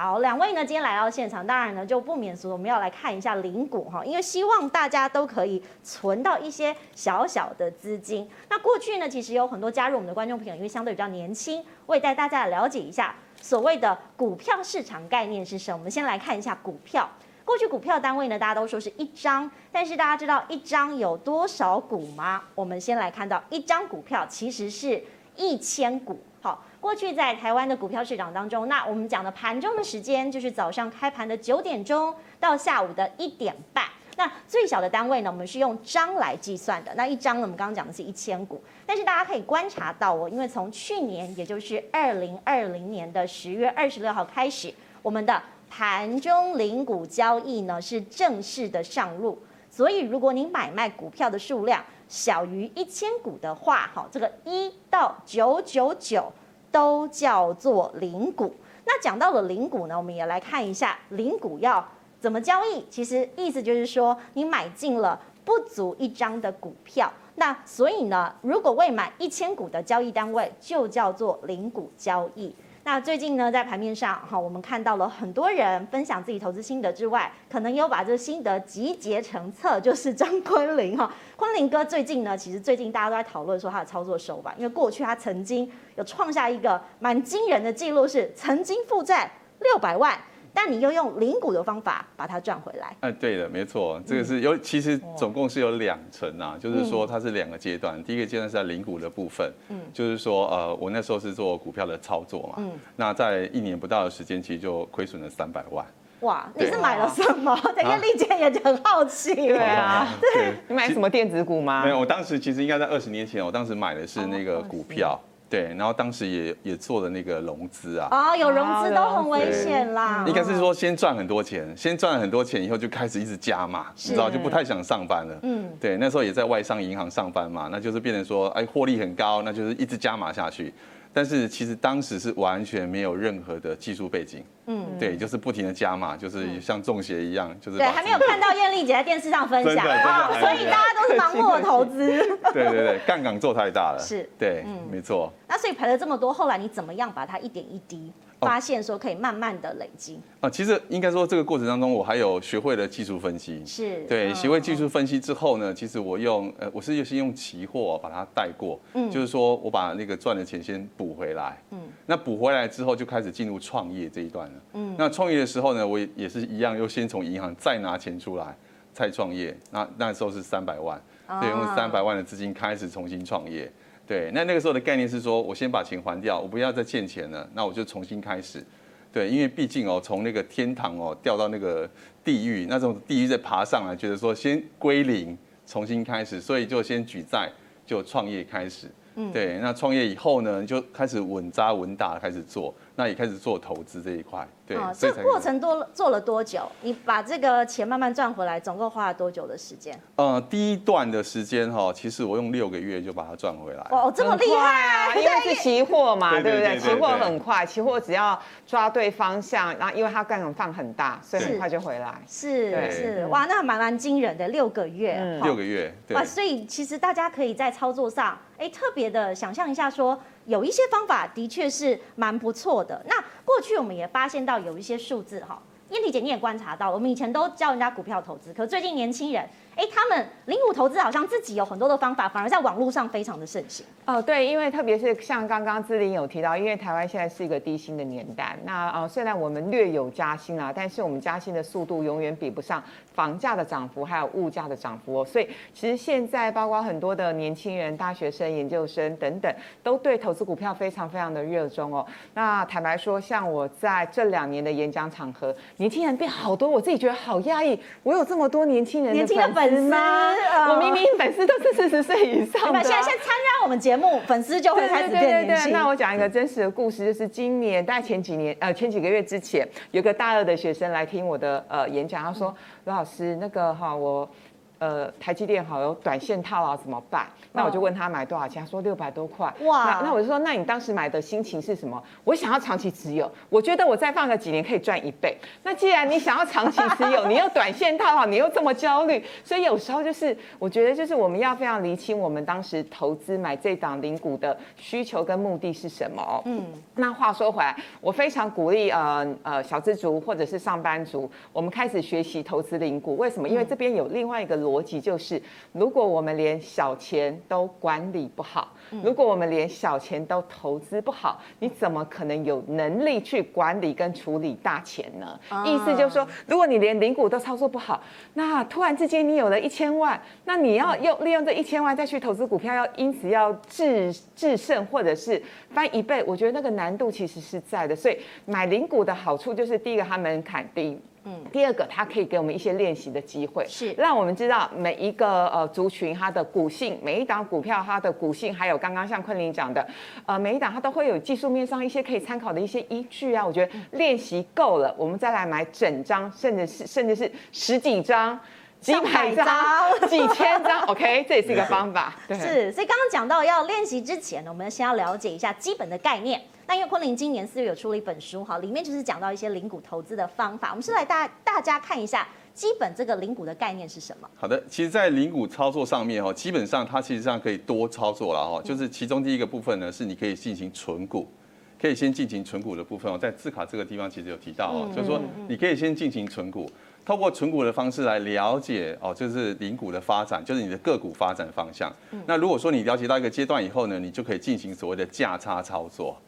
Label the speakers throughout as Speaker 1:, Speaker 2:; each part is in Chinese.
Speaker 1: 好，两位呢今天来到现场，当然呢就不免俗，我们要来看一下零股哈，因为希望大家都可以存到一些小小的资金。那过去呢，其实有很多加入我们的观众朋友，因为相对比较年轻，我也带大家来了解一下所谓的股票市场概念是什么。我们先来看一下股票。过去股票单位呢，大家都说是一张，但是大家知道一张有多少股吗？我们先来看到一张股票其实是一千股。过去在台湾的股票市场当中，那我们讲的盘中的时间就是早上开盘的九点钟到下午的一点半。那最小的单位呢，我们是用张来计算的。那一张呢，我们刚刚讲的是一千股，但是大家可以观察到哦，因为从去年，也就是二零二零年的十月二十六号开始，我们的盘中零股交易呢是正式的上路，所以如果你买卖股票的数量小于一千股的话，哈，这个一到九九九都叫做零股。那讲到了零股呢，我们也来看一下零股要怎么交易。其实意思就是说，你买进了不足一张的股票，那所以呢，如果未满一千股的交易单位，就叫做零股交易。那最近呢，在盘面上哈，我们看到了很多人分享自己投资心得之外，可能有把这个心得集结成册，就是张昆凌哈，昆凌哥最近呢，其实最近大家都在讨论说他的操作手法，因为过去他曾经有创下一个蛮惊人的记录，是曾经负债六百万。但你又用零股的方法把它赚回来？
Speaker 2: 哎，对的，没错，这个是有，其实总共是有两层啊，就是说它是两个阶段。第一个阶段是在零股的部分，嗯，就是说呃，我那时候是做股票的操作嘛，嗯，那在一年不到的时间，其实就亏损了三百万。
Speaker 1: 哇，你是买了什么？等一下丽姐也很好奇。对
Speaker 3: 啊，对，你买什么电子股吗？
Speaker 2: 没有，我当时其实应该在二十年前，我当时买的是那个股票。对，然后当时也也做了那个融资啊，
Speaker 1: 啊、哦，有融资都很危险啦。
Speaker 2: 应该是说先赚很多钱，先赚了很多钱以后就开始一直加码，你知道就不太想上班了。嗯，对，那时候也在外商银行上班嘛，那就是变成说，哎，获利很高，那就是一直加码下去。但是其实当时是完全没有任何的技术背景，嗯，对，就是不停的加码，就是像中邪一样，就是
Speaker 1: 对，还没有看到艳丽姐在电视上分享啊，所以大家都是盲目的投资，
Speaker 2: 对对对，杠杆做太大了，
Speaker 1: 是，
Speaker 2: 对，嗯，没错。
Speaker 1: 那所以赔了这么多，后来你怎么样把它一点一滴？发现说可以慢慢的累积。
Speaker 2: 啊，其实应该说这个过程当中，我还有学会了技术分析。
Speaker 1: 是，
Speaker 2: 对，学会技术分析之后呢，其实我用呃，我是先用期货把它带过，嗯，就是说我把那个赚的钱先补回来，嗯，那补回来之后就开始进入创业这一段了，嗯，那创业的时候呢，我也也是一样，又先从银行再拿钱出来再创业，那那时候是三百万，对，用三百万的资金开始重新创业。对，那那个时候的概念是说，我先把钱还掉，我不要再欠钱了，那我就重新开始。对，因为毕竟哦，从那个天堂哦掉到那个地狱，那种地狱再爬上来，觉得说先归零，重新开始，所以就先举债，就创业开始。嗯，对，那创业以后呢，就开始稳扎稳打开始做。那也开始做投资这一块，对。哦，
Speaker 1: 这个过程多做了多久？你把这个钱慢慢赚回来，总共花了多久的时间？
Speaker 2: 呃，第一段的时间哈，其实我用六个月就把它赚回来。
Speaker 1: 哦，这么厉害啊！
Speaker 3: 因为是期货嘛，对不对？期货很快，期货只要抓对方向，然后因为它杠杆放很大，所以很快就回来。
Speaker 1: 是是，哇，那蛮蛮惊人的，六个月。
Speaker 2: 六个月，对。
Speaker 1: 哇，所以其实大家可以在操作上，哎，特别的想象一下说。有一些方法的确是蛮不错那过去我们也发现到有一些数字哈，燕婷姐你也观察到，我们以前都教人家股票投资，可最近年轻人。哎，他们零五投资好像自己有很多的方法，反而在网络上非常的盛行。
Speaker 3: 哦，对，因为特别是像刚刚志玲有提到，因为台湾现在是一个低薪的年代，那呃虽然我们略有加薪啊，但是我们加薪的速度永远比不上房价的涨幅，还有物价的涨幅哦。所以其实现在包括很多的年轻人、大学生、研究生等等，都对投资股票非常非常的热衷哦。那坦白说，像我在这两年的演讲场合，年轻人变好多，我自己觉得好压抑。我有这么多年轻人的粉丝。
Speaker 1: 粉丝，
Speaker 3: 我明明粉丝都是四十岁以上的。
Speaker 1: 现在先参加我们节目，粉丝就会开始变年轻。对对对，
Speaker 3: 那我讲一个真实的故事，就是今年大概前几年，呃，前几个月之前，有个大二的学生来听我的呃演讲，他说：“罗老师，那个哈，我呃，台积电好有短线套啊，怎么办？那我就问他买多少钱，他说六百多块。哇，那那我就说，那你当时买的心情是什么？我想要长期持有，我觉得我再放个几年可以赚一倍。那既然你想要长期持有，你又短线套好，你又这么焦虑，所以有时候就是我觉得就是我们要非常厘清我们当时投资买这档零股的需求跟目的是什么。嗯，那话说回来，我非常鼓励呃呃小资族或者是上班族，我们开始学习投资零股。为什么？因为这边有另外一个。逻辑就是，如果我们连小钱都管理不好，如果我们连小钱都投资不好，你怎么可能有能力去管理跟处理大钱呢？意思就是说，如果你连零股都操作不好，那突然之间你有了一千万，那你要用利用这一千万再去投资股票，要因此要制制胜或者是翻一倍，我觉得那个难度其实是在的。所以买零股的好处就是，第一个它门槛低。嗯，第二个，它可以给我们一些练习的机会，是让我们知道每一个呃族群它的股性，每一档股票它的股性，还有刚刚像昆凌讲的，呃，每一档它都会有技术面上一些可以参考的一些依据啊。我觉得练习够了，我们再来买整张，甚至是甚至是十几张、几百张、几千张，OK，这也是一个方法。对，
Speaker 1: 是，所以刚刚讲到要练习之前呢，我们先要了解一下基本的概念。那因为昆凌今年四月有出了一本书哈，里面就是讲到一些零股投资的方法。我们是来大大家看一下基本这个零股的概念是什么？
Speaker 2: 好的，其实，在零股操作上面哈，基本上它其实上可以多操作了哈。就是其中第一个部分呢，是你可以进行存股，可以先进行存股的部分哦。在字卡这个地方其实有提到哦，就是说你可以先进行存股，透过存股的方式来了解哦，就是零股的发展，就是你的个股发展方向。那如果说你了解到一个阶段以后呢，你就可以进行所谓的价差操作。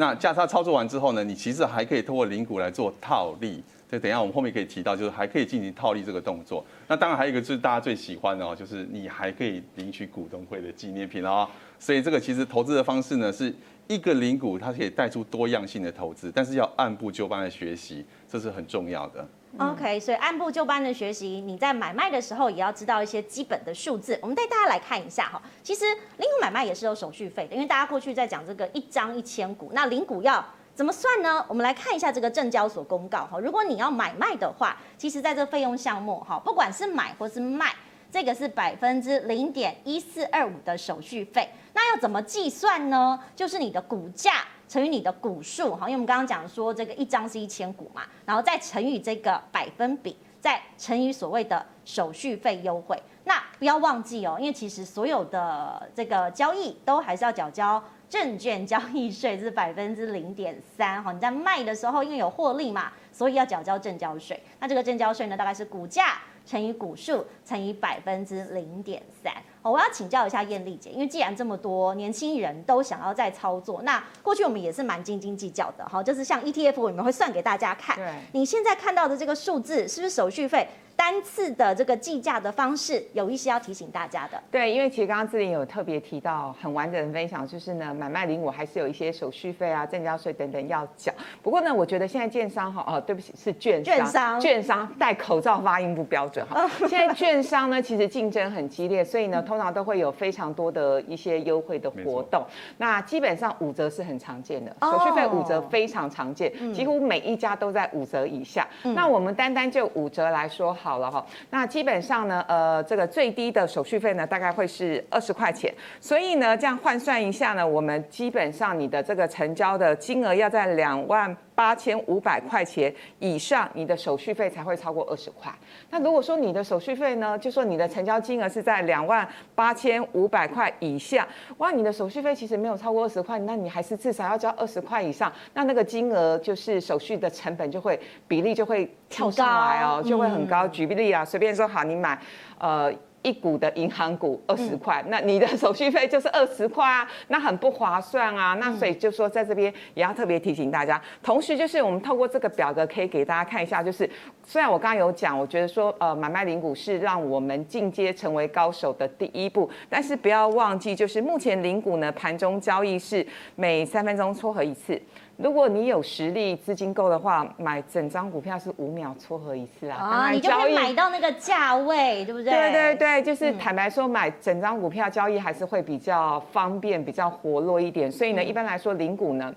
Speaker 2: 那价差操作完之后呢，你其实还可以通过零股来做套利。这等一下我们后面可以提到，就是还可以进行套利这个动作。那当然还有一个就是大家最喜欢的哦，就是你还可以领取股东会的纪念品哦。所以这个其实投资的方式呢，是一个零股它可以带出多样性的投资，但是要按部就班的学习，这是很重要的。
Speaker 1: OK，所以按部就班的学习，你在买卖的时候也要知道一些基本的数字。我们带大家来看一下哈，其实零股买卖也是有手续费的，因为大家过去在讲这个一张一千股，那零股要怎么算呢？我们来看一下这个证交所公告哈，如果你要买卖的话，其实在这个费用项目哈，不管是买或是卖，这个是百分之零点一四二五的手续费。要怎么计算呢？就是你的股价。乘以你的股数，哈，因为我们刚刚讲说这个一张是一千股嘛，然后再乘以这个百分比，再乘以所谓的手续费优惠。那不要忘记哦，因为其实所有的这个交易都还是要缴交证券交易税，是百分之零点三，哈。你在卖的时候，因为有获利嘛，所以要缴交证交税。那这个证交税呢，大概是股价乘以股数乘以百分之零点三。我要请教一下艳丽姐，因为既然这么多年轻人都想要再操作，那过去我们也是蛮斤斤计较的，哈，就是像 ETF，我们会算给大家看。对，你现在看到的这个数字，是不是手续费？单次的这个计价的方式有一些要提醒大家的。
Speaker 3: 对，因为其实刚刚志玲有特别提到很完整的分享，就是呢，买卖零股还是有一些手续费啊、证交税等等要缴。不过呢，我觉得现在券商哈，哦，对不起，是券商，券商，券商戴口罩发音不标准哈。现在券商呢，其实竞争很激烈，所以呢，通常都会有非常多的一些优惠的活动。那基本上五折是很常见的，手续费五折非常常见，几乎每一家都在五折以下。那我们单单就五折来说好。好了哈，那基本上呢，呃，这个最低的手续费呢，大概会是二十块钱。所以呢，这样换算一下呢，我们基本上你的这个成交的金额要在两万八千五百块钱以上，你的手续费才会超过二十块。那如果说你的手续费呢，就说你的成交金额是在两万八千五百块以下，哇，你的手续费其实没有超过二十块，那你还是至少要交二十块以上，那那个金额就是手续的成本就会比例就会跳上来哦，就会很高。举例啊，随便说好，你买呃。一股的银行股二十块，那你的手续费就是二十块啊，那很不划算啊。那所以就说在这边也要特别提醒大家，同时就是我们透过这个表格可以给大家看一下，就是虽然我刚刚有讲，我觉得说呃买卖零股是让我们进阶成为高手的第一步，但是不要忘记，就是目前零股呢盘中交易是每三分钟撮合一次。如果你有实力、资金够的话，买整张股票是五秒撮合一次啊！
Speaker 1: 啊，你就可以买到那个价位，对不对？
Speaker 3: 对对对，就是坦白说，买整张股票交易还是会比较方便、比较活络一点。所以呢，一般来说，零股呢，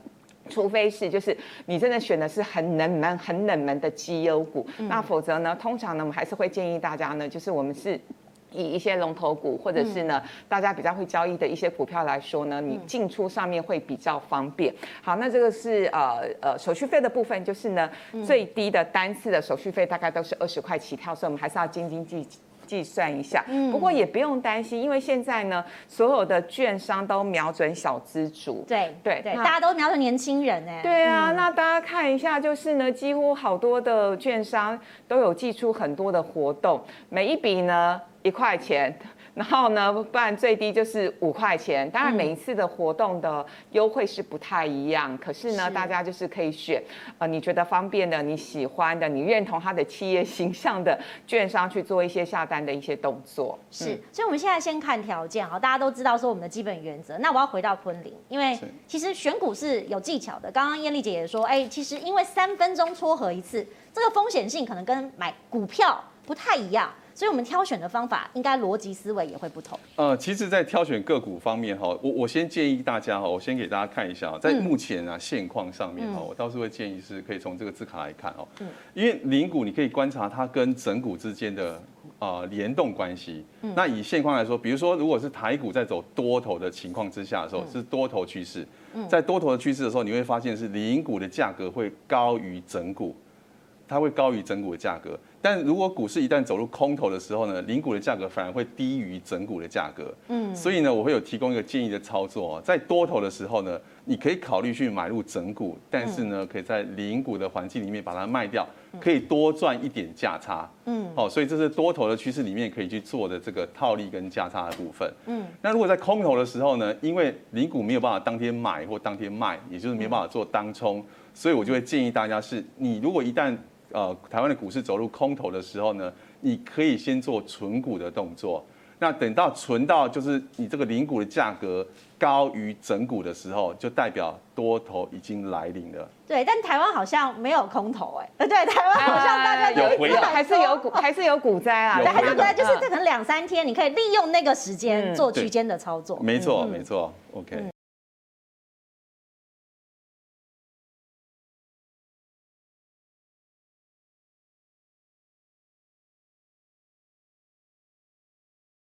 Speaker 3: 除非是就是你真的选的是很冷门、很冷门的绩优股，那否则呢，通常呢，我们还是会建议大家呢，就是我们是。以一些龙头股，或者是呢，大家比较会交易的一些股票来说呢，你进出上面会比较方便。好，那这个是呃呃手续费的部分，就是呢最低的单次的手续费大概都是二十块起跳，所以我们还是要斤斤计计算一下。不过也不用担心，因为现在呢所有的券商都瞄准小资族。
Speaker 1: 对对对，大家都瞄准年轻人哎。
Speaker 3: 对啊，那大家看一下，就是呢几乎好多的券商都有寄出很多的活动，每一笔呢。一块钱，然后呢，不然最低就是五块钱。当然，每一次的活动的优惠是不太一样，嗯、可是呢，是大家就是可以选，呃，你觉得方便的、你喜欢的、你认同他的企业形象的券商去做一些下单的一些动作。
Speaker 1: 是，所以我们现在先看条件啊，大家都知道说我们的基本原则。那我要回到昆凌，因为其实选股是有技巧的。刚刚燕丽姐也说，哎，其实因为三分钟撮合一次，这个风险性可能跟买股票不太一样。所以，我们挑选的方法应该逻辑思维也会不同。
Speaker 2: 呃，其实，在挑选个股方面哈，我我先建议大家哈，我先给大家看一下，在目前啊现况上面哈，我倒是会建议是可以从这个字卡来看哦。嗯。因为零股你可以观察它跟整股之间的啊联动关系。嗯。那以现况来说，比如说，如果是台股在走多头的情况之下的时候，是多头趋势。嗯。在多头的趋势的时候，你会发现是零股的价格会高于整股。它会高于整股的价格，但如果股市一旦走入空头的时候呢，零股的价格反而会低于整股的价格。嗯，所以呢，我会有提供一个建议的操作，在多头的时候呢，你可以考虑去买入整股，但是呢，可以在零股的环境里面把它卖掉，可以多赚一点价差。嗯，好，所以这是多头的趋势里面可以去做的这个套利跟价差的部分。嗯，那如果在空头的时候呢，因为零股没有办法当天买或当天卖，也就是没有办法做当冲，所以我就会建议大家是，你如果一旦呃，台湾的股市走入空头的时候呢，你可以先做存股的动作。那等到存到就是你这个零股的价格高于整股的时候，就代表多头已经来临了。
Speaker 1: 对，但台湾好像没有空头哎、欸。对，台湾好像大家有
Speaker 2: 回档，
Speaker 3: 还是有股，还是有股灾啊。
Speaker 1: 对，还是股灾，就是这可能两三天，你可以利用那个时间做区间的操作。
Speaker 2: 没错，没错。OK。